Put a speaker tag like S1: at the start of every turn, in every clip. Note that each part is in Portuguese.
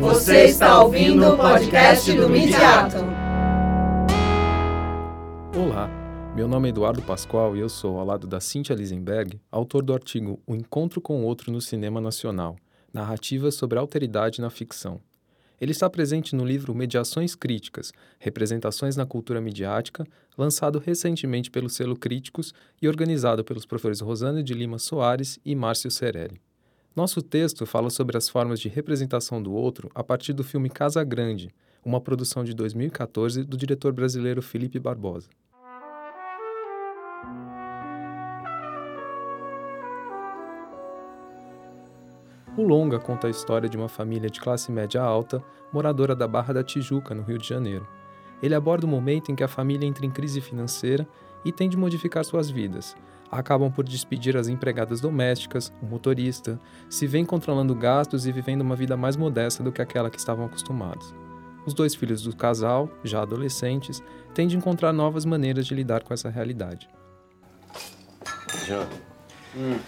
S1: Você está ouvindo o podcast do Midiato.
S2: Olá, meu nome é Eduardo Pascoal e eu sou, ao lado da Cynthia Lisenberg, autor do artigo O Encontro com o Outro no Cinema Nacional, narrativas sobre alteridade na ficção. Ele está presente no livro Mediações Críticas, Representações na Cultura Midiática, lançado recentemente pelo selo Críticos e organizado pelos professores Rosana de Lima Soares e Márcio Cerelli. Nosso texto fala sobre as formas de representação do outro a partir do filme Casa Grande, uma produção de 2014 do diretor brasileiro Felipe Barbosa. O longa conta a história de uma família de classe média alta, moradora da Barra da Tijuca, no Rio de Janeiro. Ele aborda o momento em que a família entra em crise financeira e tem de modificar suas vidas. Acabam por despedir as empregadas domésticas, o motorista, se vêem controlando gastos e vivendo uma vida mais modesta do que aquela que estavam acostumados. Os dois filhos do casal, já adolescentes, têm de encontrar novas maneiras de lidar com essa realidade.
S3: Jean, hum.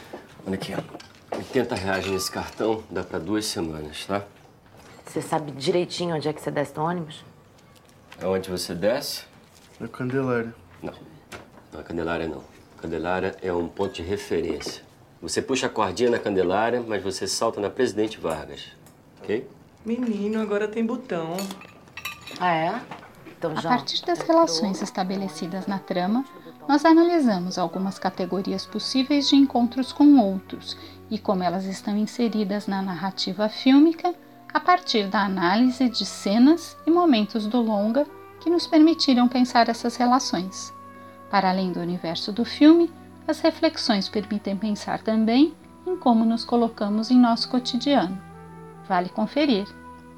S3: olha aqui, ó. 80 reais nesse cartão dá pra duas semanas, tá?
S4: Você sabe direitinho onde é que você desce no ônibus?
S3: Aonde você desce?
S5: Na Candelária.
S3: Não, na Candelária não. Candelária é um ponto de referência. Você puxa a cordinha na Candelária, mas você salta na Presidente Vargas, ok?
S1: Menino, agora tem botão.
S4: Ah, é? Então,
S6: A partir das relações estabelecidas na trama, nós analisamos algumas categorias possíveis de encontros com outros e como elas estão inseridas na narrativa fílmica a partir da análise de cenas e momentos do longa que nos permitiram pensar essas relações. Para além do universo do filme, as reflexões permitem pensar também em como nos colocamos em nosso cotidiano. Vale conferir.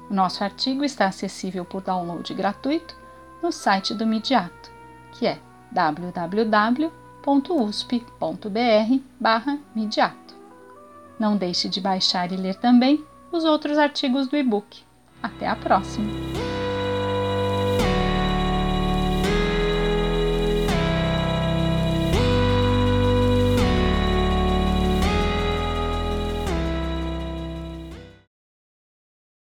S6: Nosso artigo está acessível por download gratuito no site do Midiato, que é www.usp.br/midiato. Não deixe de baixar e ler também os outros artigos do e-book. Até a próxima!